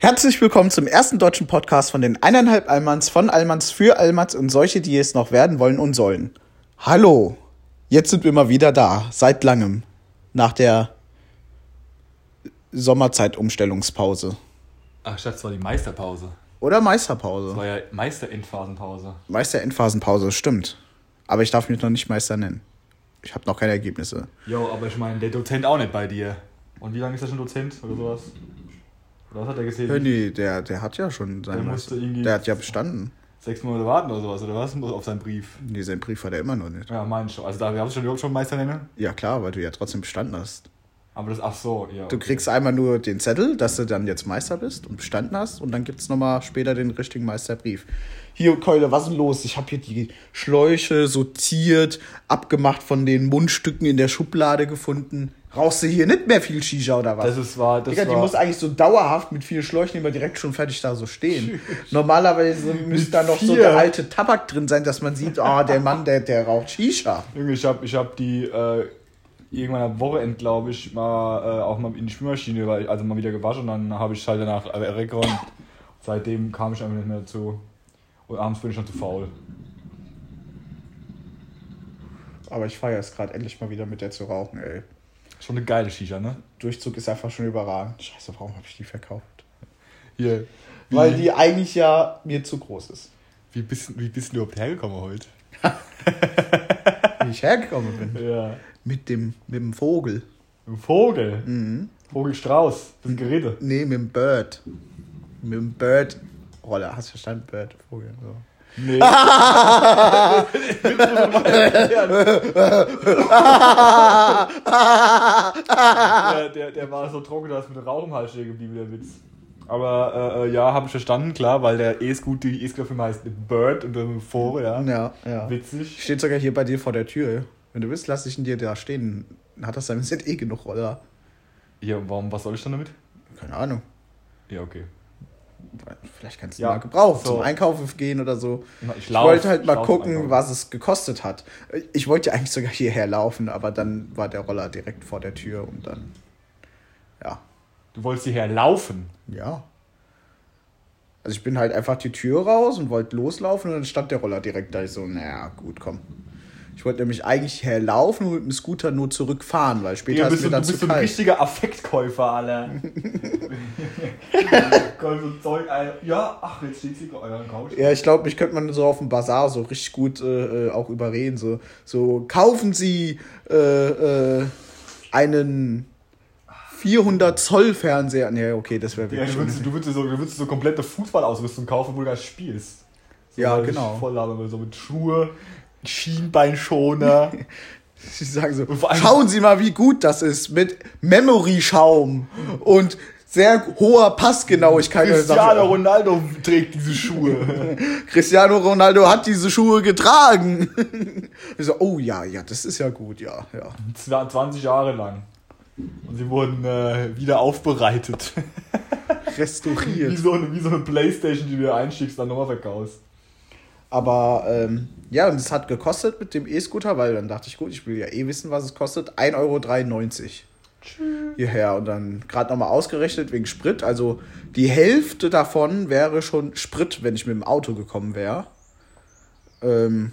Herzlich willkommen zum ersten deutschen Podcast von den eineinhalb Allmanns, von Allmanns für Allmanns und solche, die es noch werden wollen und sollen. Hallo, jetzt sind wir mal wieder da, seit langem, nach der Sommerzeitumstellungspause. Ach, statt das war die Meisterpause. Oder Meisterpause. Das war ja Meisterendphasenpause. Meister-Endphasenpause, stimmt. Aber ich darf mich noch nicht Meister nennen. Ich habe noch keine Ergebnisse. Jo, aber ich meine, der Dozent auch nicht bei dir. Und wie lange ist er schon Dozent oder sowas? Oder was hat er gesehen? Ja, nee, der, der hat ja schon Der seinen musste irgendwie- Der hat ja bestanden. Sechs Monate warten oder sowas, oder was? Auf seinen Brief. Nee, seinen Brief hat er immer noch nicht. Ja, mein schon. Also da wir haben schon überhaupt schon Meister nennen. Ja, klar, weil du ja trotzdem bestanden hast. Aber das, ach so, ja. Du kriegst einmal nur den Zettel, dass du dann jetzt Meister bist und bestanden hast und dann gibt es nochmal später den richtigen Meisterbrief. Hier, Keule, was ist denn los? Ich habe hier die Schläuche sortiert, abgemacht von den Mundstücken in der Schublade gefunden. Rauchst du hier nicht mehr viel Shisha oder was? Das ist war, das Digga, die war, muss eigentlich so dauerhaft mit vier Schläuchen immer direkt schon fertig da so stehen. Normalerweise müsste da noch so vier? der alte Tabak drin sein, dass man sieht, ah, der Mann, der, der raucht Shisha. Junge, ich hab, ich hab die äh, irgendwann am Wochenende, glaube ich, mal äh, auch mal in die Spülmaschine, weil also mal wieder gewaschen und dann habe ich halt danach äh, weggeräumt. Seitdem kam ich einfach nicht mehr dazu. Und abends bin ich schon zu faul. Aber ich feiere es gerade endlich mal wieder mit der zu rauchen, ey. Schon eine geile Shisha, ne? Durchzug ist einfach schon überragend. Scheiße, warum habe ich die verkauft? Hier. Wie, Weil die eigentlich ja mir zu groß ist. Wie bist, wie bist du überhaupt hergekommen heute? Wie ich hergekommen bin. Ja. Mit dem, mit dem Vogel. Ein Vogel. Mhm. Vogelstrauß. Das Gerede. Nee, mit dem Bird. Mit dem Bird-Roller. Hast du verstanden? Bird, Vogel. So. Nee. der, der, der war so trocken, dass mit Rauch im Hals stehen geblieben, der Witz. Aber äh, äh, ja, habe ich verstanden, klar, weil der E-Scooter, die E-Scooter heißt Bird und dann Vogel, ja. Ja, ja. Witzig. Steht sogar hier bei dir vor der Tür. Wenn du willst, lass ich ihn dir da stehen. Hat das sind eh genug Roller. Ja, warum, was soll ich dann damit? Keine Ahnung. Ja, okay. Vielleicht kannst du Ja, mal gebrauchen, so. zum Einkaufen gehen oder so. Ich, Ich lauf- wollte halt mal gucken, einkaufen. was es gekostet hat. Ich wollte ja eigentlich sogar hierher laufen, aber dann war der Roller direkt vor der Tür und dann. Ja. Du wolltest hierher laufen. Ja. Also ich bin halt einfach die Tür raus und wollte loslaufen und dann stand der Roller direkt da. Ich so, naja, gut, komm. Ich wollte nämlich eigentlich herlaufen und mit dem Scooter nur zurückfahren, weil später Ja, ist mir du, dann du zu bist so ein kalt. richtiger Affektkäufer, Alter. Kauf so Zeug, Alter. Ja, ach, jetzt steht sie euren Couch. Ja, ich glaube, mich könnte man so auf dem Bazar so richtig gut äh, äh, auch überreden. So, so kaufen Sie äh, äh, einen 400 Zoll Fernseher. Nee, okay, das wäre Ja, wirklich du würdest, du würdest so, du würdest so komplette Fußballausrüstung kaufen, wo du nicht spielst. So, Ja, genau. Voll labern, so mit Schuhe, Schienbeinschoner. Sie sagen so, schauen Sie mal, wie gut das ist mit Memory-Schaum und sehr hoher Passgenauigkeit. Cristiano Ronaldo trägt diese Schuhe. Cristiano Ronaldo hat diese Schuhe getragen. Ich so, oh ja, ja, das ist ja gut, ja, ja. Zwa- 20 Jahre lang. Und sie wurden äh, wieder aufbereitet. wie, Restauriert. so eine, wie so eine Playstation, die du dir einschickst, dann nochmal verkaufst. Aber ähm, ja, und es hat gekostet mit dem E-Scooter, weil dann dachte ich, gut, ich will ja eh wissen, was es kostet. 1,93 Euro. Hierher. Und dann gerade nochmal ausgerechnet wegen Sprit. Also die Hälfte davon wäre schon Sprit, wenn ich mit dem Auto gekommen wäre. Ähm,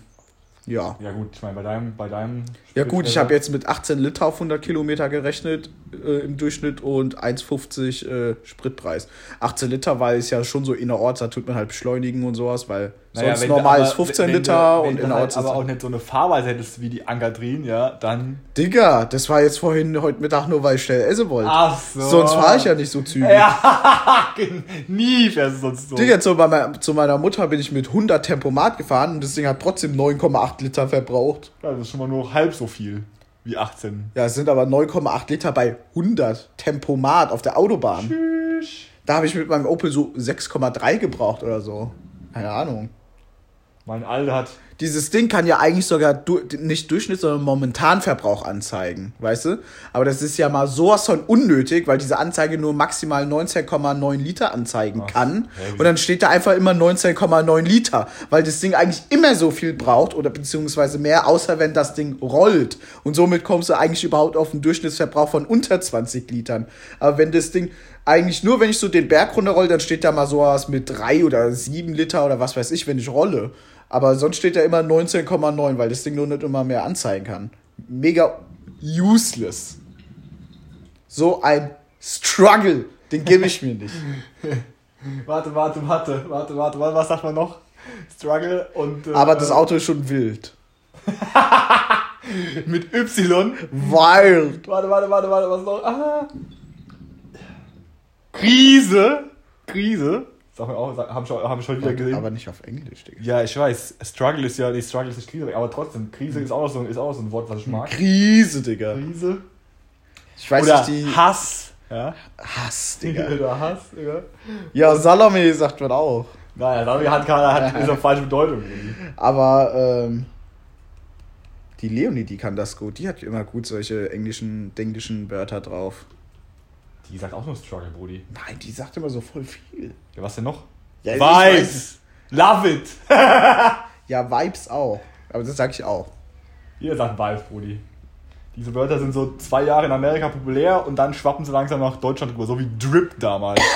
ja. Ja gut, ich meine, bei deinem, bei deinem Ja gut, ich habe jetzt mit 18 Liter auf 100 Kilometer gerechnet äh, im Durchschnitt und 1,50 äh, Spritpreis. 18 Liter, weil es ja schon so innerorts, da tut man halt beschleunigen und sowas, weil Naja, sonst wenn normal ist 15 wenn Liter du, wenn und du innerorts halt aber auch nicht so eine Fahrweise hättest wie die Ankatrin, ja, dann. Digga, das war jetzt vorhin heute Mittag nur, weil ich schnell essen wollte. Ach so. Sonst fahre ich ja nicht so zügig. Ja, nie fährst du sonst so. Digga, zu meiner, zu meiner Mutter bin ich mit 100 Tempomat gefahren und das Ding hat trotzdem 9,8 Liter verbraucht. Ja, das ist schon mal nur halb so viel wie 18. Ja, es sind aber 9,8 Liter bei 100 Tempomat auf der Autobahn. Tschüss. Da habe ich mit meinem Opel so 6,3 gebraucht oder so. Keine Ahnung. Mein Alter hat. dieses Ding kann ja eigentlich sogar du, nicht Durchschnitt, sondern Momentanverbrauch anzeigen, weißt du? Aber das ist ja mal sowas von unnötig, weil diese Anzeige nur maximal 19,9 Liter anzeigen Ach, kann. wie- Und dann steht da einfach immer 19,9 Liter, weil das Ding eigentlich immer so viel braucht oder beziehungsweise mehr, außer wenn das Ding rollt. Und somit kommst du eigentlich überhaupt auf einen Durchschnittsverbrauch von unter 20 Litern. Aber wenn das Ding eigentlich nur, wenn ich so den Berg runterroll, dann steht da mal sowas mit 3 oder 7 Liter oder was weiß ich, wenn ich rolle. Aber sonst steht da immer 19,9, weil das Ding nur nicht immer mehr anzeigen kann. Mega useless. So ein Struggle, den gebe ich mir nicht. Warte, warte, warte, warte, warte, warte, was sagt man noch? Struggle und. Äh, Aber das Auto ist schon wild. Mit Y. Wild. Warte, warte, warte, warte, was noch? Ah. Krise. Krise. Sag mal auch, hab ich, schon- hab ich schon wieder gesehen. Aber nicht auf Englisch, Digga. ja, ich weiß. Struggle ist ja, die Struggle ist nicht Krise, aber trotzdem, Krise ist auch noch so, ist auch so ein Wort, was ich mag. Krise, Digga. Krise. Ich weiß Oder nicht, die Hass. Ja. Hass, Digga. Oder Hass, Digga. Ja, Salome sagt man auch. Naja, damit hat keiner, hat, eine falsche Bedeutung. Aber ähm, die Leonie, die kann das gut. Die hat immer gut solche englischen, englischen Wörter drauf. Die sagt auch nur Struggle, Brudi. Nein, die sagt immer so voll viel. Ja, was denn noch? Ja. Vibes. Love it. Ja, Vibes auch. Aber das sag ich auch. Jeder sagt Vibes, Brudi. Diese Wörter sind so zwei Jahre in Amerika populär und dann schwappen sie langsam nach Deutschland rüber, so wie Drip damals.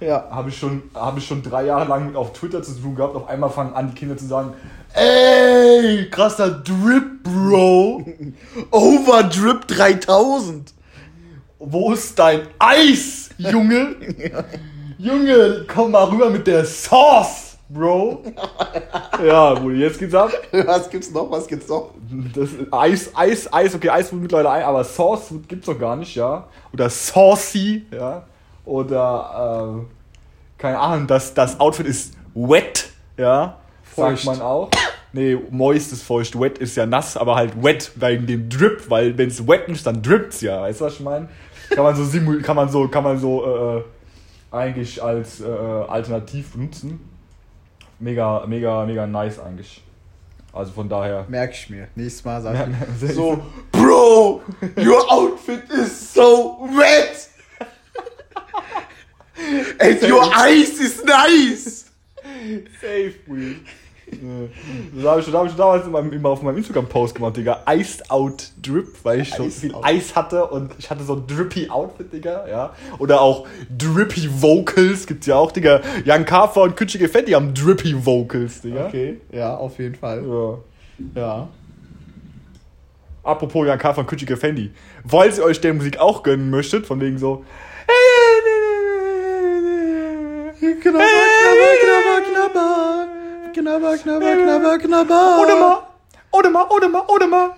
Ja. Habe ich, schon, hab ich schon drei Jahre lang auf Twitter zu tun gehabt. Auf einmal fangen an, die Kinder zu sagen: Ey, krasser Drip, Bro. Overdrip 3000. Wo ist dein Eis, Junge? Junge, komm mal rüber mit der Sauce, Bro. Ja, Brudi, jetzt geht's ab. Was gibt's noch? Was gibt's noch? Das Eis, Eis, Eis, okay, Eis wird mittlerweile ein, aber Sauce gibt's noch gar nicht, ja. Oder Saucy, ja. Oder, äh, keine Ahnung, das, das Outfit ist wet, ja. Feucht. Sagt man auch. Nee, moist ist feucht, wet ist ja nass, aber halt wet wegen dem Drip, weil wenn's wet ist, dann drippt's ja. Weißt du, was ich meine? Kann man so simul kann man so, kann man so, äh, eigentlich als äh, Alternativ benutzen. Mega, mega, mega nice eigentlich. Also von daher. Merk ich mir. Nächstes Mal sag ich so, Bro, your outfit is so wet. And your eyes is nice. Safe, Will. Das habe ich, schon- hab ich schon damals in meinem, immer auf meinem Instagram-Post gemacht, Digga. Iced Out Drip, weil ich so viel out. Eis hatte und ich hatte so ein drippy Outfit, Digga, ja. Oder auch drippy Vocals gibt's ja auch, Digga. Jan Kafer und Kütschige Fetti haben drippy Vocals, Digga. Okay, ja, auf jeden Fall. Ja. Ja. Apropos Jan Kafer und Kütschige Fendi. Falls ihr euch der Musik auch gönnen möchtet, von wegen so. Knabber, knabber, knabber, knabber, knabber, knabber, knabber, knabber. Oder mal, oder mal, oder mal,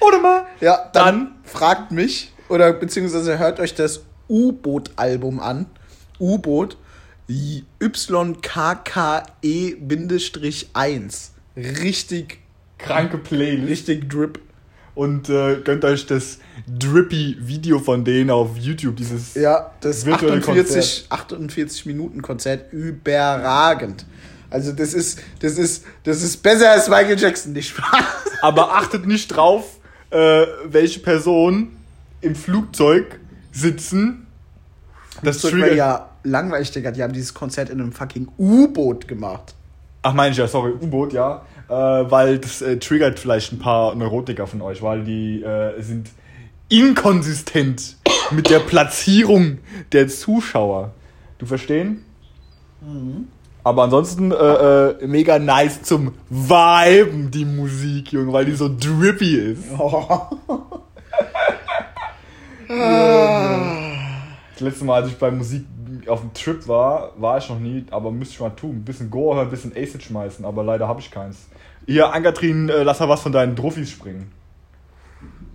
oder mal. Ja, dann, fragt mich oder beziehungsweise hört euch das U-Boot-Album an. U-Boot YKKE-1. Richtig, Kranke Playlist. richtig Drip. und äh, gönnt euch das drippy Video von denen auf YouTube. Dieses Ja, das Virtuelle 48, 48 Minuten Konzert überragend. Also das ist, das ist, das ist besser als Michael Jackson, nicht Spaß. Aber achtet nicht drauf, äh, welche Personen im Flugzeug sitzen. Das wäre triggert. ja langweilig, Digga. Die haben dieses Konzert in einem fucking U-Boot gemacht. Ach, meine ich ja, sorry, U-Boot, ja. Äh, weil das äh, triggert vielleicht ein paar Neurotiker von euch, weil die äh, sind inkonsistent mit der Platzierung der Zuschauer. Du verstehen? Aber ansonsten äh, äh, mega nice zum Viben, die Musik, Junge, weil die so drippy ist. Das letzte Mal, als ich bei Musik auf dem Trip war, war ich noch nie, aber müsste ich mal tun. Ein bisschen Gore hören, ein bisschen Acid schmeißen, aber leider habe ich keins. Hier, Ankatrin, äh, lass mal was von deinen Trophys springen.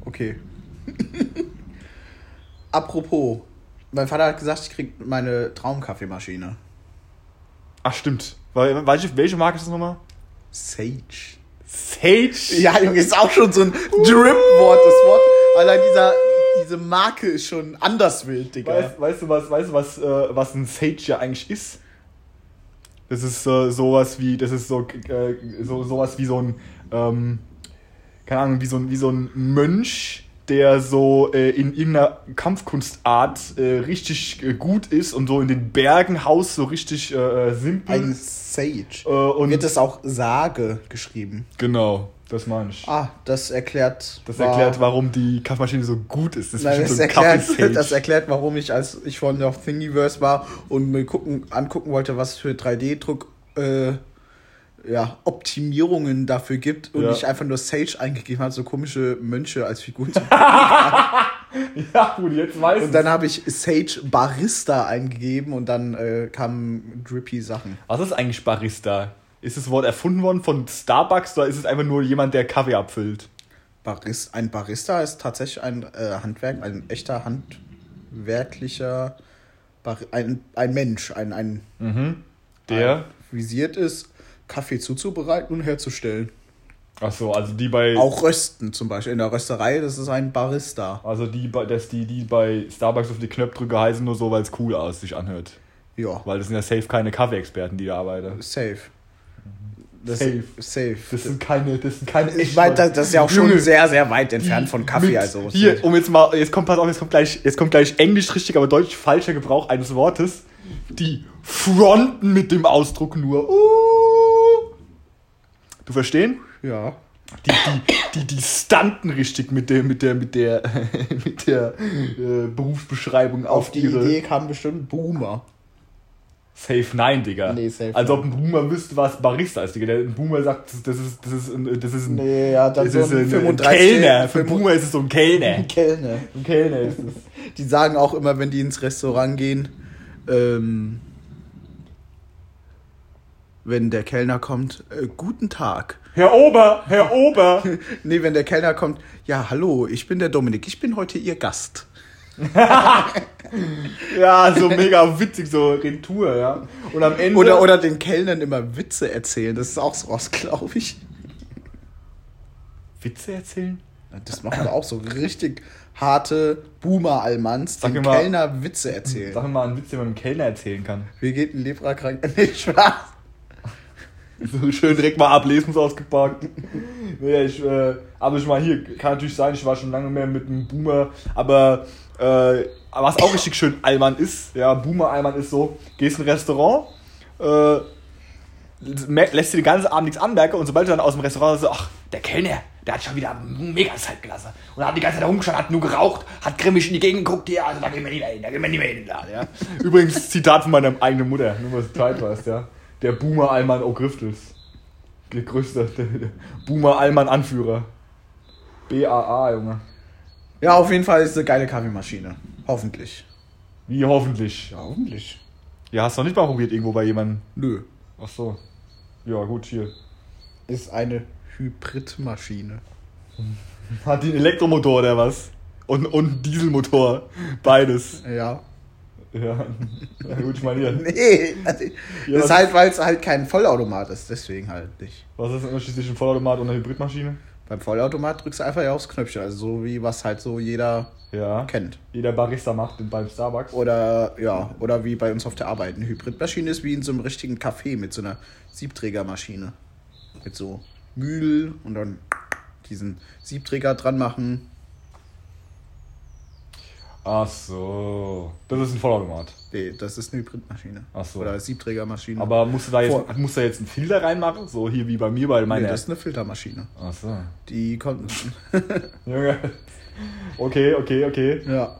Okay. Apropos, mein Vater hat gesagt, ich krieg meine Traumkaffeemaschine. Ach, stimmt. Welche, welche Marke ist das nochmal? Sage. Sage? Ja, Junge, ist auch schon so ein Drip-Wort, das Wort. Allein dieser, diese Marke ist schon anders wild, Digga. Weißt, weißt du, was, weißt du was, äh, was ein Sage ja eigentlich ist? Das ist äh, sowas wie, das ist so, äh, so sowas wie so ein, ähm, keine Ahnung, wie so ein, wie so ein Mönch, der so äh, in irgendeiner Kampfkunstart äh, richtig äh, gut ist und so in den Bergen haust, so richtig äh, simpel. Ein Sage. Äh, und Wird es auch Sage geschrieben? genau, das meine ich. Ah, das erklärt. Das war- erklärt, warum die Kaffeemaschine so gut ist. Das ist Nein, das, so erklärt, das erklärt, warum ich, als ich von auf Thingiverse war und mir gucken, angucken wollte, was für 3D-Druck äh, ja, Optimierungen dafür gibt und Ja. ich einfach nur Sage eingegeben habe, so komische Mönche als Figur. Ja, gut, jetzt weiß und dann habe ich Sage Barista eingegeben und dann äh, kamen drippy Sachen. Was ist eigentlich Barista? Ist das Wort erfunden worden von Starbucks oder ist es einfach nur jemand, der Kaffee abfüllt? Baris, ein Barista ist tatsächlich ein äh, Handwerk, ein echter handwerklicher, Bar, ein, ein Mensch, ein, ein Der? visiert ist, Kaffee zuzubereiten und herzustellen. Ach so, also die bei. Auch rösten zum Beispiel. In der Rösterei, das ist ein Barista. Also die, dass die, die bei Starbucks auf die Knöpfdrücke heißen nur so, weil es cool aus sich anhört. Ja, Weil das sind ja safe keine Kaffeeexperten, die da arbeiten. safe. Das, Safe. Safe. Das sind keine, das sind keine ich meine, das, das ist ja auch schon Junge, sehr, sehr weit entfernt von Kaffee. Also, Hier, um jetzt mal, jetzt kommt, pass auf, jetzt kommt gleich, jetzt kommt gleich Englisch richtig, aber Deutsch falscher Gebrauch eines Wortes. Die fronten mit dem Ausdruck nur. Uh. Du verstehen? ja. Die, die, die, die stunten richtig mit der, mit der, mit der, mit der äh, Berufsbeschreibung auf, Auf die. Idee kam bestimmt Boomer. Safe nein, Digga. Nee, safe Als ob ein Boomer wüsste, was Barista ist, Digga. Der ein Boomer sagt, das ist, das ist, ein, das ist ein, Nee, ja, dann das so ist ein ein, ein 35 Kellner. Für 35 Boomer ist es so ein Kellner. Kellner. Ein Kellner ist es. Die sagen auch immer, wenn die ins Restaurant gehen, ähm, wenn der Kellner kommt, äh, guten Tag. Herr Ober, Herr Ober. Nee, wenn der Kellner kommt, ja, hallo, ich bin der Dominik, ich bin heute Ihr Gast. Ja, so mega witzig, so Retour, ja. Und am Ende. Oder, oder den Kellnern immer Witze erzählen, das ist auch so was, glaube ich. Witze erzählen? Das machen wir auch so richtig harte Boomer-Almans, mal- Kellner Witze erzählen. Sag mir mal einen Witz, den man einem Kellner erzählen kann. Wie geht ein Leprakrank? Nee, Spaß. So schön direkt mal ablesen, so ausgepackt. nee, ich, äh, aber ich mal hier, kann natürlich sein, ich war schon lange mehr mit einem Boomer, aber äh, was auch richtig schön Allmann ist, ja, Boomer Allmann ist so, gehst in ein Restaurant, äh, lässt dir den ganzen Abend nichts anmerken und sobald du dann aus dem Restaurant so, ach, der Kellner, der hat schon wieder mega Zeit gelassen. Und hat die ganze Zeit rumgestanden, hat nur geraucht, hat grimmig in die Gegend geguckt, ja, also da gehen wir nicht mehr hin, da gehen wir nicht mehr hin, da, ja. Übrigens, Zitat von meiner eigenen Mutter, nur was du Zeit weißt, ja. Der Boomer Allmann O'Griftels. Der größte, der, der Boomer Allmann Anführer. BAA, Junge. Ja, auf jeden Fall ist eine geile Kaffeemaschine. Hoffentlich. Wie hoffentlich. Ja, hoffentlich. Ja, hast du noch nicht mal probiert irgendwo bei jemandem? Nö. Ach so. Ja, gut, hier. Ist eine Hybridmaschine. Hat die einen Elektromotor oder was? Und, und Dieselmotor. Beides. Ja. Ja. ja gut, ich meine hier. Nee, also, Ja, das ist was- halt, weil es halt kein Vollautomat ist, deswegen halt nicht. Was ist der Unterschied zwischen Vollautomat und einer Hybridmaschine? Beim Vollautomat drückst du einfach ja aufs Knöpfchen, also so wie was halt so jeder Ja. kennt. Jeder Barista macht beim Starbucks. Oder ja, oder wie bei uns auf der Arbeit. Eine Hybridmaschine ist wie in so einem richtigen Café mit so einer Siebträgermaschine. Mit so Mühl und dann diesen Siebträger dran machen. Ach so. Das ist ein Vollautomat. Nee, das ist eine Hybridmaschine. Ach so. Oder Siebträgermaschine. Aber musst du da jetzt, Vor- musst du da jetzt einen Filter reinmachen? So hier wie bei mir bei nee, meiner. das ist eine Filtermaschine. Ach so. Die kommt. Junge. Okay, okay, okay. ja.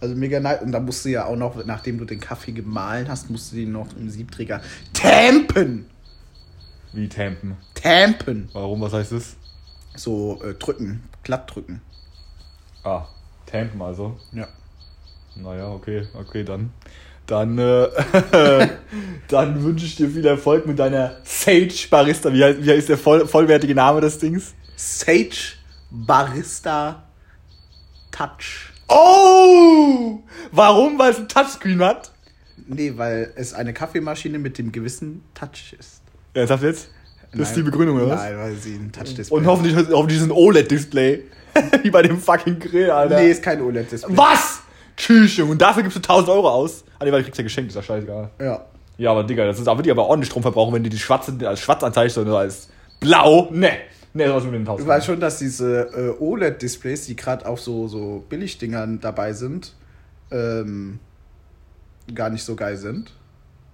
Also mega nice. Und da musst du ja auch noch, nachdem du den Kaffee gemahlen hast, musst du den noch im Siebträger tampen. Wie tampen. Tampen. Warum? Was heißt das? So äh, drücken, glatt drücken. Ah, tampen also. Ja. Naja, okay, okay, dann. Dann, äh, dann wünsche ich dir viel Erfolg mit deiner Sage Barista. Wie heißt, wie heißt der voll, vollwertige Name des Dings? Sage Barista Touch. Oh! Warum? Weil es ein Touchscreen hat? Nee, weil es eine Kaffeemaschine mit dem gewissen Touch ist. Ernsthaft jetzt? Das ist die Nein. Begründung, oder was? Nein, weil sie ein Touch-Display Und hoffentlich, hoffentlich ist es ein OLED-Display. Wie bei dem fucking Grill, Alter. Nee, ist kein OLED-Display. Was? Tschüss, Junge. Und dafür gibst du 1000 Euro aus. Ah, nee, weil du kriegst ja geschenkt, ist ja scheißegal. Ja. Ja, aber Digga, das ist aber die aber ordentlich Strom verbrauchen, wenn die die schwarze, als schwarz anzeigst oder als blau. Ne. Ne, sowas mit den Du 1000. weißt schon, dass diese äh, OLED-Displays, die gerade auf so, so Billigdingern dabei sind, ähm, gar nicht so geil sind.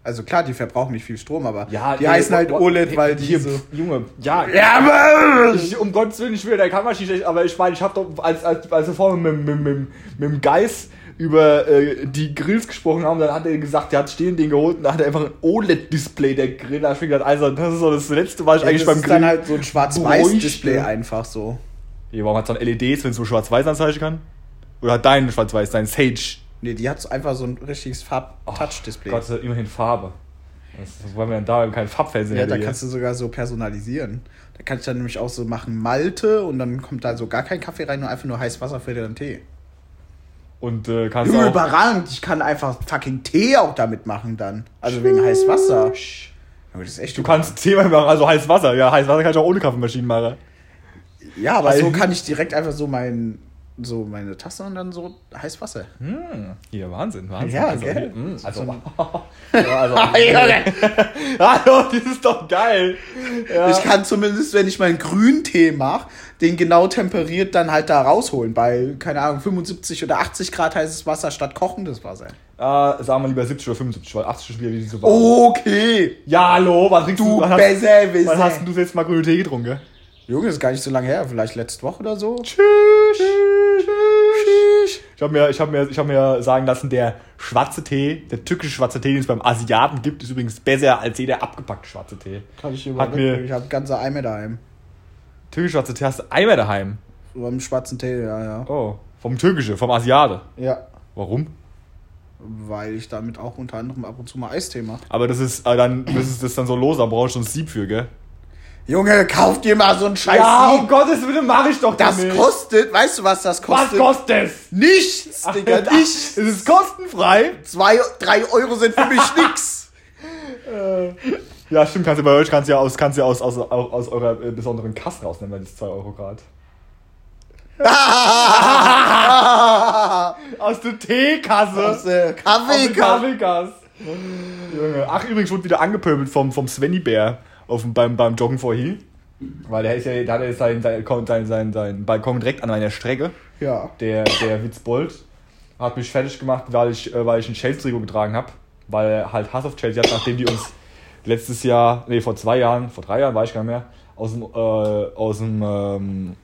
Also klar, die verbrauchen nicht viel Strom, aber Ja, die nee, heißen halt wo- OLED, weil die hier, so... Junge, ja. Ja, aber... Ich, um Gottes Willen, ich will deine Kamera schlecht, aber ich meine, ich habe doch, als, als, als vorhin mit, mit, mit, mit dem Geist über äh, die Grills gesprochen haben, dann hat er gesagt, der hat stehen den geholt und da hat er einfach ein OLED-Display, der Grill. Da gedacht, also, das ist so das letzte, was ich eigentlich das beim ist Grillen. dann halt so ein Schwarz-Weiß-Display einfach so. Ja, warum hat es dann LEDs, wenn es so schwarz-weiß anzeigen kann? Oder hat dein schwarz-weiß, dein Sage? Nee, die hat so einfach so ein richtiges Farb-Touch-Display. Gott, das hat immerhin Farbe. Das wollen wir dann da kein Farbfernsehen Ja, da kannst du sogar so personalisieren. Da kannst du dann nämlich auch so machen Malte und dann kommt da so gar kein Kaffee rein, nur einfach nur heiß Wasser für den Tee. Und äh, kannst Junge, auch. überragend. Ich kann einfach fucking Tee auch damit machen dann. Also wegen heiß Wasser. Das ist echt Du kannst Thema machen, also heiß Wasser. Ja, heiß Wasser kann ich auch ohne Kaffeemaschinen machen. Ja, aber so Weil- kann ich direkt einfach so mein so meine Tasse und dann so heiß Wasser. Hm, hier, Wahnsinn, Wahnsinn. Ja, also, gell? hier, hm, also, So ja, also Hallo, das ist doch geil. Ja. Ich kann zumindest, wenn ich meinen Grüntee mache, den genau temperiert dann halt da rausholen. Bei, keine Ahnung, 75 oder 80 Grad heißes Wasser statt kochendes Wasser. äh, sagen wir lieber 70 oder 75, weil 80 ist wieder wie so warm. Okay. Ja, hallo, was trinkst du? Du Besserwisser. wann hast du jetzt mal grünen Tee getrunken? Junge, das ist gar nicht so lange her. Vielleicht letzte Woche oder so. Tschüss. Ich habe mir, ich hab mir, ich hab mir sagen lassen, der schwarze Tee, der türkische schwarze Tee, den es beim Asiaten gibt, ist übrigens besser als jeder abgepackte schwarze Tee. Kann ich Hat mir- Ich habe ganze Eimer daheim. Türkische schwarze Tee hast du einmal daheim. Am schwarzen Tee, ja, ja. Oh, vom türkischen, vom Asiate. Ja. Warum? Weil ich damit auch unter anderem ab und zu mal Eistee mache. Aber das ist äh, dann, das ist das dann so los, da brauchst du ein Sieb für, gell? Junge, kauf dir mal so ein scheiß Ja, um. Gottes Willen mach ich doch Das nicht. kostet, weißt du, was das Was kostet? kostet es? Nichts, Digga, nichts. Es ist kostenfrei. Zwei, drei Euro sind für mich nix. Ja, stimmt, kannst du bei euch kannst du ja aus, kannst du ja aus, aus, aus eurer äh, besonderen Kasse rausnehmen, weil das 2 Euro Grad. Aus der Teekasse. Aus der Aus der Kaffeekasse. Kaffeekasse. Junge. Ach, übrigens wurde wieder angepöbelt vom, vom Svenny Bär auf beim, beim Joggen vorhin. Weil der ist ja, da hat er seinen sein, sein, sein, sein Balkon direkt an einer Strecke. Ja. Der, der Witzbold hat mich fertig gemacht, weil ich, äh, weil ich ein Chelsea-Trikot getragen habe. Weil er halt Hass auf Chelsea hat, nachdem die uns letztes Jahr, nee, vor zwei Jahren, vor drei Jahren, war ich gar nicht mehr, aus dem, äh, aus dem ähm,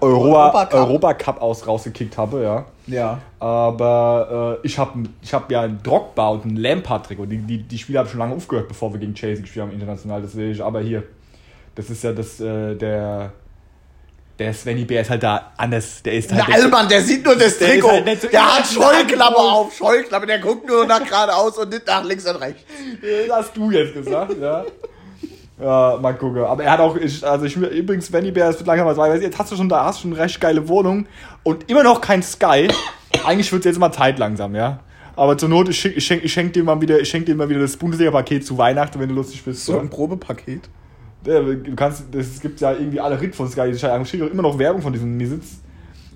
Europa, Europacup. Europacup aus rausgekickt habe, ja. Ja. Aber äh, ich habe ich hab ja ein Drogba und ein Lampard-Trikot. Die, die, die Spiele habe ich schon lange aufgehört, bevor wir gegen Chelsea gespielt haben international. Deswegen, aber hier, das ist ja das, äh, der, der Svenny Bär ist halt da anders. Der ist halt. Der Alman, der sieht nur das Der Trikot. halt so der hat Scheuklappe auf, Scheuklappe. Der guckt nur nach geradeaus und nicht nach links und rechts. Das hast du jetzt gesagt, ja. Ja, mal gucken. Aber er hat auch, ich, also ich übrigens, Svenny Bär, es wird langsam was weiß jetzt hast du schon da, hast du schon eine recht geile Wohnung und immer noch kein Sky. Eigentlich wird es jetzt mal Zeit langsam, ja. Aber zur Not, ich schenke ich schenk, ich schenk dir mal wieder, ich schenk dir mal wieder das Bundesliga-Paket zu Weihnachten, wenn du lustig bist. So ein Probepaket. Ja, du kannst, es gibt ja irgendwie alle Ritt von Sky. Ich kriege immer noch Werbung von diesem Misitz,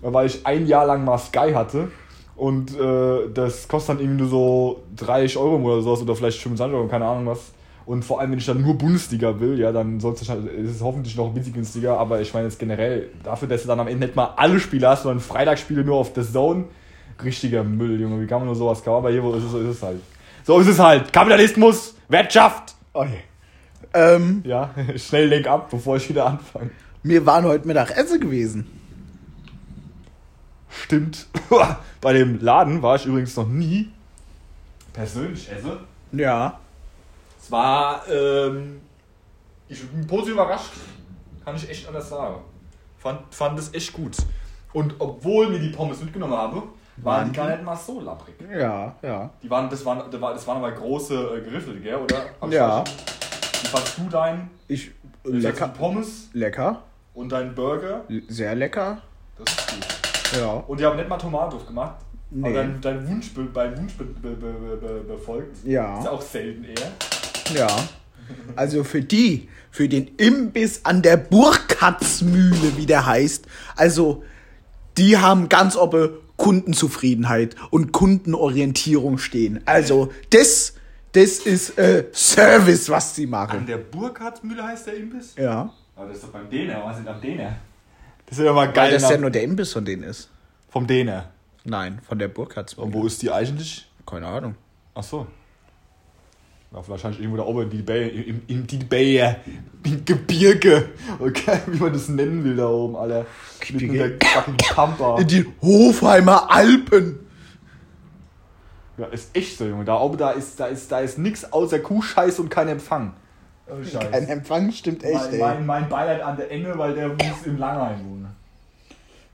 weil ich ein Jahr lang mal Sky hatte. Und äh, das kostet dann irgendwie nur so 30 Euro oder sowas oder vielleicht 25 Euro, keine Ahnung was. Und vor allem, wenn ich dann nur Bundesliga will, ja, dann soll's ist es hoffentlich noch ein bisschen günstiger. Aber ich meine jetzt generell, dafür, dass du dann am Ende nicht mal alle Spiele hast, sondern Freitagsspiele nur auf The Zone, richtiger Müll, Junge. Wie kann man nur sowas kaufen? Aber hier wo ist es, so ist es halt. So ist es halt. Kapitalismus, Wirtschaft. Oh je. Ähm, Ja, schnell lenk ab, bevor ich wieder anfange. wir waren heute Mittag essen gewesen. Stimmt. Bei dem Laden war ich übrigens noch nie persönlich esse. Ja. Es war, ähm, ich bin positiv überrascht. Kann ich echt anders sagen. Fand, fand es echt gut. Und obwohl mir die Pommes mitgenommen habe, waren die gar nicht mal so lapprig. Ja, ja. Die waren, das waren, das waren, das waren aber große äh, Griffel, gell, oder? Hab Ja. Wie fandst du dein? Ich, lecker. Pommes Lecker. und dein Burger? Sehr lecker. Das ist gut. Ja. Und die haben nicht mal Tomaten drauf gemacht. Nee. Aber dein, dein Wunsch, dein Wunsch be, be, be, be, be, befolgt. Ist Ja. auch selten eher. Ja. Also für die, für den Imbiss an der Burkatzmühle, wie der heißt, also die haben ganz oppe Kundenzufriedenheit und Kundenorientierung stehen. Also das Das ist äh, Service, was sie An machen. der Burkhardmühle heißt der Imbiss? Ja. Aber das ist doch beim Däner. Was ist am Däner? Das ist ja mal Weil geil. das ja Name. nur der Imbiss von denen ist. Vom Däner. Nein, von der Burkhardsmühle. Und wo ist die eigentlich? Keine Ahnung. Ach so. Ja, wahrscheinlich irgendwo da oben in die Bay, in, in die Bay, im Gebirge. Okay, wie man das nennen will da oben, Alter. In der fucking Pampa. In die Hofheimer Alpen. Ja, ist echt so, Junge. Da oben, da ist, da ist, da ist nix außer Kuhscheiß und kein Empfang. Oh, Scheiß. Ein Empfang stimmt echt, mein, ey. mein, mein Beileid an der Enge, weil der muss im Langheim wohnen.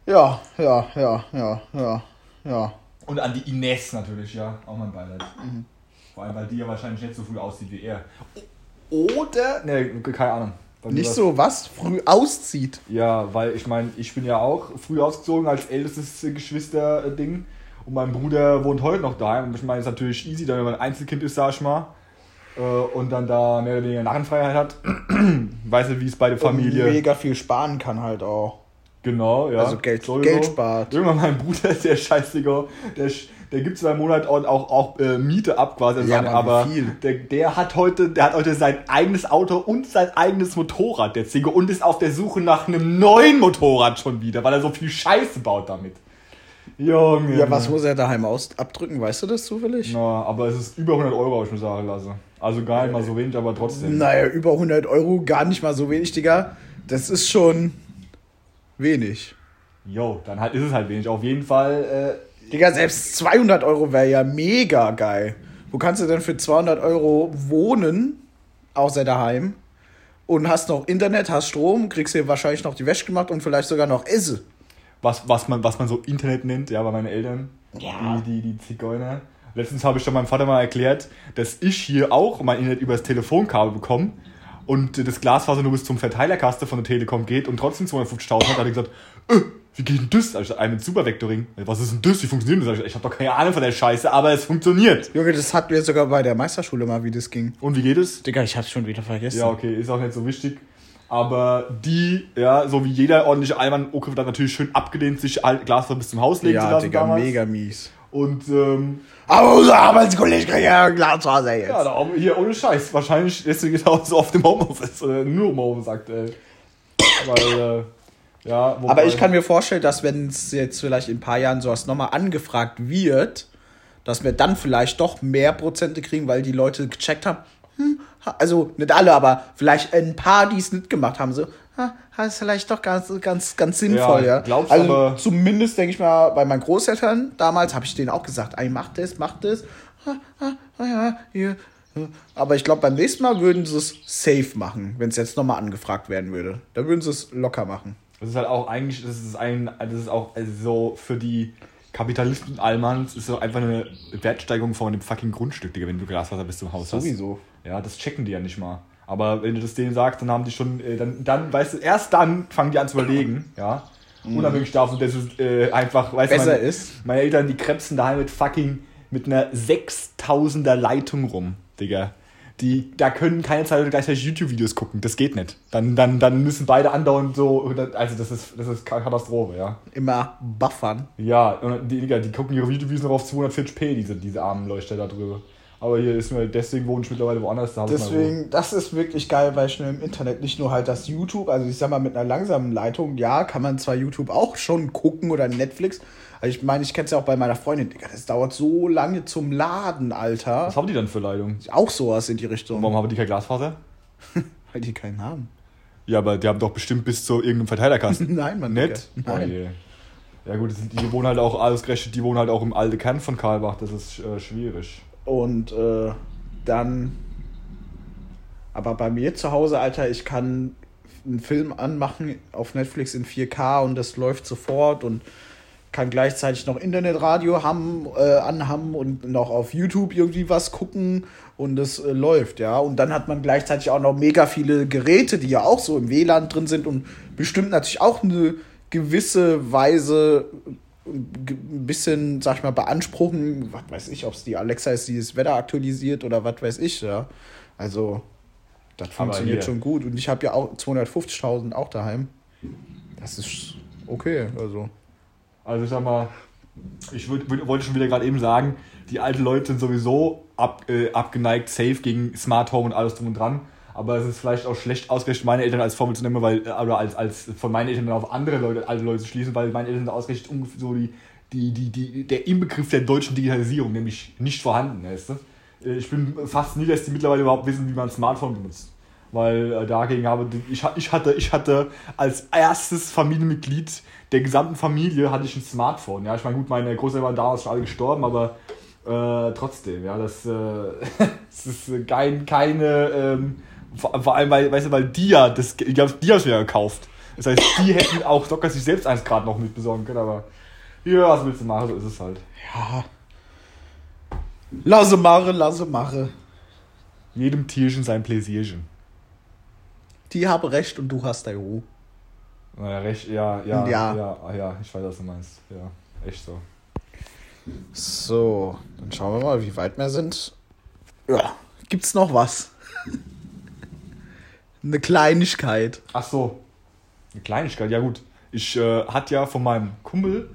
Ja, ja, ja, ja, ja, ja. Und an die Ines natürlich, ja. Auch mein Beileid. Allem, weil die ja wahrscheinlich nicht so früh aussieht wie er. Oder? Ne, keine Ahnung. Nicht war's- so was früh auszieht. Ja, weil ich meine, ich bin ja auch früh ausgezogen als ältestes Geschwister-Ding. Und mein Bruder wohnt heute noch daheim. Und ich meine, es ist natürlich easy, dann, wenn man ein Einzelkind ist, sag ich mal. äh, Und dann da mehr oder weniger Narrenfreiheit hat. Weiß nicht, wie es bei der Familie. Und mega viel sparen kann halt auch. Genau, ja. Also Geld-. Geld spart. Irgendwann mein Bruder ist der Scheißiger, der, sch- der gibt zwar im Monat auch, auch, auch äh, Miete ab quasi, Ja, aber, aber? Der, der hat heute, der hat heute sein eigenes Auto und sein eigenes Motorrad, der Zigge, und ist auf der Suche nach einem neuen Motorrad schon wieder, weil er so viel Scheiße baut damit. Junge. Ja, was muss er daheim aus abdrücken? Weißt du das zufällig? Na, aber es ist über 100 Euro, ich mir sagen lassen. Also gar nicht mal so wenig, aber trotzdem. Naja, über 100 Euro, gar nicht mal so wenig, Digga. Das ist schon wenig. Jo, dann halt ist es halt wenig. Auf jeden Fall, äh, Digga, selbst 200 Euro wäre ja mega geil. Wo kannst du denn für 200 Euro wohnen, außer daheim? Und hast noch Internet, hast Strom, kriegst dir wahrscheinlich noch die Wäsche gemacht und vielleicht sogar noch Esse. was, was, man, was man so Internet nennt, ja, bei meinen Eltern. Ja. Die, die, die Zigeuner. Letztens habe ich schon meinem Vater mal erklärt, dass ich hier auch mein Internet übers Telefonkabel bekomme und das Glasfaser nur bis zum Verteilerkaste von der Telekom geht und trotzdem 250.000 hat, hat er gesagt, äh, wie geht denn das? Also ein mit Supervectoring. Was ist denn das? Wie funktioniert das? Ich, habe doch keine Ahnung von der Scheiße, aber es funktioniert. Junge, das hatten wir sogar bei der Meisterschule mal, wie das ging. Und wie geht es? Digga, ich hab's schon wieder vergessen. Ja, okay, ist auch nicht so wichtig. Aber die, ja, so wie jeder ordentliche Allmann, okay, dann natürlich schön abgelehnt, sich all- Glasfaser bis zum Haus legen zu ja lassen Digga, damals. mega mies. Und ähm, Aber unser Arbeitskollege kriegt ja Glasfaser jetzt. Ja, da hier ohne Scheiß. Wahrscheinlich deswegen ist er auch so oft im Homeoffice oder nur im Homeoffice aktuell. Weil, äh, ja, Aber ich kann mir vorstellen, dass wenn es jetzt vielleicht in ein paar Jahren sowas nochmal angefragt wird, dass wir dann vielleicht doch mehr Prozente kriegen, weil die Leute gecheckt haben, hm, also nicht alle, aber vielleicht ein paar, die es nicht gemacht haben, so, ha, das ist vielleicht doch ganz, ganz, ganz sinnvoll, Ja, ja. glaubst also aber- zumindest denke ich mal, bei meinen Großeltern damals habe ich denen auch gesagt, ey, mach das, mach das. Ha, ha, ja, hier. ja. Aber ich glaube, beim nächsten Mal würden sie es safe machen, wenn es jetzt nochmal angefragt werden würde. Da würden sie es locker machen. Das ist halt auch eigentlich, das ist ein, das ist auch so für die Kapitalisten Allmanns ist so einfach eine Wertsteigerung von dem fucking Grundstück, Digga, wenn du Glaswasser bis zum Haus Sowieso. hast. Ja, das checken die ja nicht mal. Aber wenn du das denen sagst, dann haben die schon, äh, dann, dann, weißt du, erst dann fangen die an zu überlegen, ja. Unabhängig davon, dass es äh, einfach, weißt du, Mhm. Besser meine, ist. meine Eltern, die krebsen daheim mit fucking, mit einer 6000er Leitung rum, Digga. Die, da können keine Zeit gleichzeitig YouTube-Videos gucken, das geht nicht. Dann, dann, dann müssen beide andauernd so, also das ist, das ist Katastrophe, ja. Immer buffern. Ja, und die, die gucken ihre YouTube-Videos noch auf 240p, diese, diese armen Leuchter da drüber. Aber hier ist mir, deswegen wohne ich mittlerweile woanders. Da. Deswegen, das ist wirklich geil bei schnell im Internet. Nicht nur halt das YouTube, also ich sag mal mit einer langsamen Leitung, ja, kann man zwar YouTube auch schon gucken oder Netflix. Also ich meine, ich kenn's ja auch bei meiner Freundin, Digga, das dauert so lange zum Laden, Alter. Was haben die dann für Leitung? Auch sowas in die Richtung. Warum haben die kein Glasfaser? Weil die keinen haben. Ja, aber die haben doch bestimmt bis zu irgendeinem Verteilerkasten. Nein, Mann. Nett? Digga. Oh Nein. je. Ja gut, die wohnen halt auch alles gerechnet, die wohnen halt auch im alten Kern von Karlbach, das ist äh, schwierig. Und äh, dann. Aber bei mir zu Hause, Alter, ich kann einen Film anmachen auf Netflix in 4K und das läuft sofort und kann gleichzeitig noch Internetradio haben, äh, anhaben und noch auf YouTube irgendwie was gucken und es äh, läuft, ja. Und dann hat man gleichzeitig auch noch mega viele Geräte, die ja auch so im WLAN drin sind und bestimmt natürlich auch eine gewisse Weise ge- ein bisschen, sag ich mal, beanspruchen, was weiß ich, ob es die Alexa ist, die das Wetter aktualisiert oder was weiß ich, ja. Also, das Aber funktioniert hier- schon gut. Und ich habe ja auch 250.000 auch daheim. Das ist okay, also. Also ich sag mal, ich würd, würd, wollte schon wieder gerade eben sagen, die alten Leute sind sowieso ab, äh, abgeneigt, safe gegen Smart Home und alles drum und dran. Aber es ist vielleicht auch schlecht ausgerechnet, meine Eltern als Vorbild zu nehmen, weil, äh, oder als, als von meinen Eltern auf andere Leute, alte Leute zu schließen, weil meine Eltern sind ausgerechnet ungefähr so die, die, die, die, der Inbegriff der deutschen Digitalisierung, nämlich nicht vorhanden, weißt du? Äh, ich bin fast nie, dass die mittlerweile überhaupt wissen, wie man ein Smartphone benutzt. Weil äh, dagegen habe ich, ich, hatte, ich hatte als erstes Familienmitglied der gesamten Familie hatte ich ein Smartphone. Ja, ich meine, gut, meine Großeltern waren damals schon alle gestorben, aber äh, trotzdem, ja, das, äh, das ist kein, keine, ähm, vor, vor, allem, weil, weißt du, weil die ja, das, die haben es wieder gekauft. Das heißt, die hätten auch locker sich selbst eins gerade noch mit besorgen können, aber ja, was willst du machen, so ist es halt. Ja. Lasse mache, lasse mache. Jedem Tierchen sein Pläsierchen. Die habe recht und du hast deine Ruhe. Naja, recht, ja, ja, Ja. ja, ja, ja, ich weiß, was du meinst. Ja, echt so. So, dann schauen wir mal, wie weit wir sind. Ja, gibt's noch was? Eine Kleinigkeit. Ach so, eine Kleinigkeit, ja gut. Ich äh, hatte ja von meinem Kumpel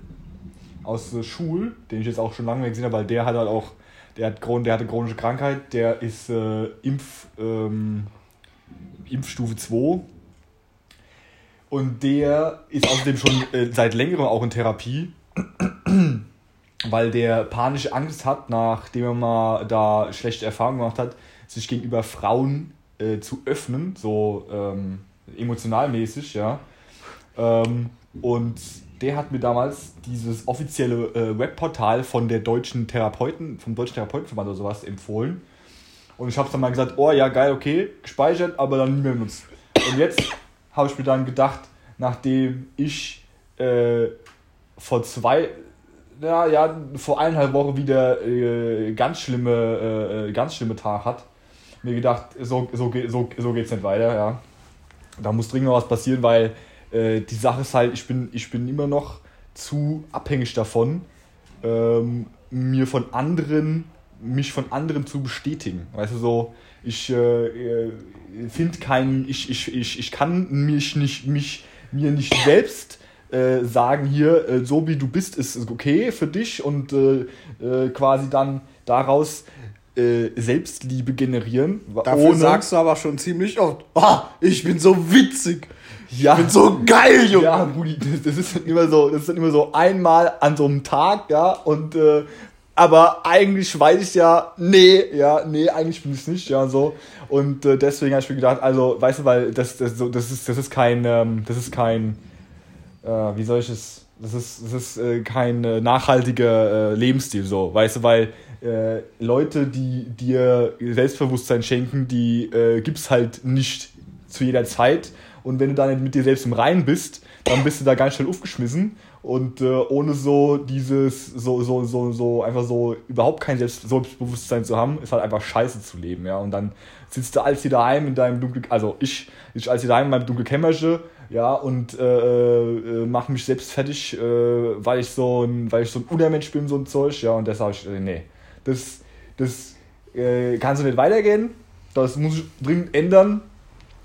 aus der Schule, den ich jetzt auch schon lange gesehen habe, weil der hat halt auch, der hat, Chron- der hatte chronische Krankheit, der ist äh, Impf, ähm, Impfstufe 2 und der ist außerdem schon äh, seit längerem auch in Therapie, weil der panische Angst hat, nachdem er mal da schlechte Erfahrungen gemacht hat, sich gegenüber Frauen äh, zu öffnen, so ähm, emotionalmäßig, ja. Ähm, und der hat mir damals dieses offizielle äh, Webportal von der deutschen Therapeuten, vom deutschen Therapeutenverband oder sowas empfohlen. Und ich habe dann mal gesagt, oh ja, geil, okay, gespeichert, aber dann nie mehr benutzt. Und jetzt habe ich mir dann gedacht, nachdem ich äh, vor zwei, ja, ja, vor eineinhalb Wochen wieder äh, ganz schlimme, äh, äh, ganz schlimme Tag hat, mir gedacht, so, so, so, so geht's nicht weiter, ja. Da muss dringend was passieren, weil äh, die Sache ist halt, ich bin, ich bin immer noch zu abhängig davon, ähm, mir von anderen, mich von anderen zu bestätigen. Weißt du, so, ich äh, finde keinen, ich, ich, ich, ich kann mich nicht, mich, mir nicht selbst äh, sagen, hier, äh, so wie du bist, ist okay für dich und äh, äh, quasi dann daraus äh, Selbstliebe generieren. Dafür sagst du aber schon ziemlich oft, ah, ich bin so witzig. ja, Ich bin so geil, Junge. Ja, Brudi, das, das ist dann immer so, das ist dann immer so einmal an so einem Tag, ja, und äh, aber eigentlich weiß ich ja, nee, ja, nee, eigentlich bin ich nicht, ja, so. Und äh, deswegen habe ich mir gedacht, also, weißt du, weil das, das, das ist, das ist kein, ähm, das ist kein, äh, wie soll ich es, das ist, das ist äh, kein äh, nachhaltiger äh, Lebensstil, so, weißt du, weil äh, Leute, die dir Selbstbewusstsein schenken, die äh, gibt's halt nicht zu jeder Zeit. Und wenn du da nicht mit dir selbst im Reinen bist, dann bist du da ganz schnell aufgeschmissen. Und äh, ohne so dieses, so, so, so, so, einfach so überhaupt kein Selbst Selbstbewusstsein zu haben, ist halt einfach scheiße zu leben, ja. Und dann sitzt du als hier daheim in deinem dunklen, also ich, ich als hier daheim in meinem dunklen Kämmerchen, ja, und äh, äh, mach mich selbst fertig, äh, weil ich so ein, weil ich so ein Unermensch bin, so ein Zeug, ja, und deshalb, ich, äh, nee, das, das äh, kann so nicht weitergehen, das muss ich dringend ändern.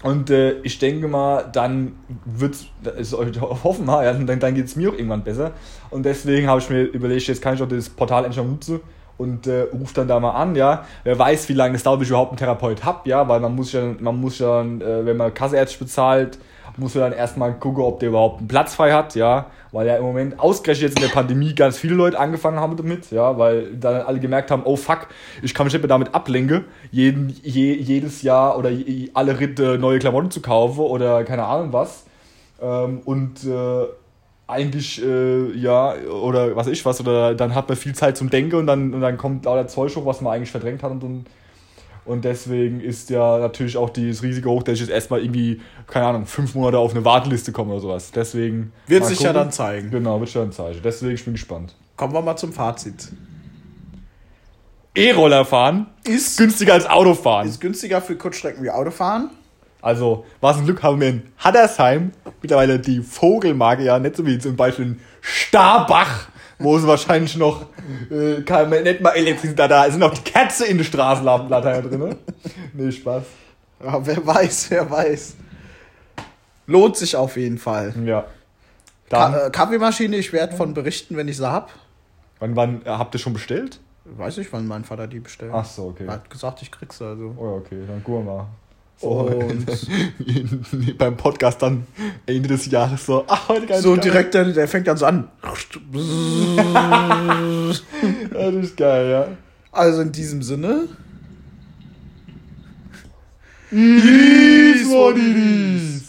Und äh, ich denke mal, dann wird es euch hoffen, mal, ja, dann, dann geht es mir auch irgendwann besser. Und deswegen habe ich mir überlegt, jetzt kann ich auch das Portal endlich mal nutzen und äh, ruf dann da mal an, ja. Wer weiß, wie lange es dauert, bis ich überhaupt einen Therapeut habe, ja, weil man muss ja, man muss ja, äh, wenn man Kasseärzte bezahlt, muss man dann erstmal gucken, ob der überhaupt einen Platz frei hat, ja. Weil ja im Moment ausgerechnet jetzt in der Pandemie ganz viele Leute angefangen haben damit, ja, weil dann alle gemerkt haben, oh fuck, ich kann mich nicht mehr damit ablenken, jeden, je, jedes Jahr oder je, alle Ritte neue Klamotten zu kaufen oder keine Ahnung was. Ähm, und äh, eigentlich, äh, ja, oder was ich was, oder dann hat man viel Zeit zum Denken und dann, und dann kommt lauter Zeug hoch, was man eigentlich verdrängt hat und, und und deswegen ist ja natürlich auch das Risiko hoch, dass ich jetzt erstmal irgendwie, keine Ahnung, fünf Monate auf eine Warteliste komme oder sowas. Deswegen. Wird sich ja gucken. dann zeigen. Genau, wird sich dann zeigen. Deswegen ich bin gespannt. Kommen wir mal zum Fazit. E-Roller fahren Ist, günstiger als Autofahren. ist günstiger für Kurzstrecken wie Autofahren. Also, was ein Glück haben wir in Haddersheim mittlerweile die Vogelmarke, ja, nicht so wie zum Beispiel in Starbach, wo es wahrscheinlich noch, äh, man nicht mal Elektrizität, da sind noch die Kerze in der Straßenlaterne drin. Ne? Nee, Spaß. Ja, wer weiß, wer weiß. Lohnt sich auf jeden Fall. Ja. Ka äh, Kaffeemaschine, ich werde von berichten, wenn ich sie hab. Wann, wann äh, habt ihr schon bestellt? Weiß ich, wann mein Vater die bestellt. Ach so, okay. Er hat gesagt, ich krieg's also. Oh, ja, okay, dann gucken wir mal. Und beim Podcast dann Ende des Jahres so, ach, heute geil. so geil. direkt, der, der fängt dann so an. Das ist geil, ja. Also in diesem Sinne. Is what it is.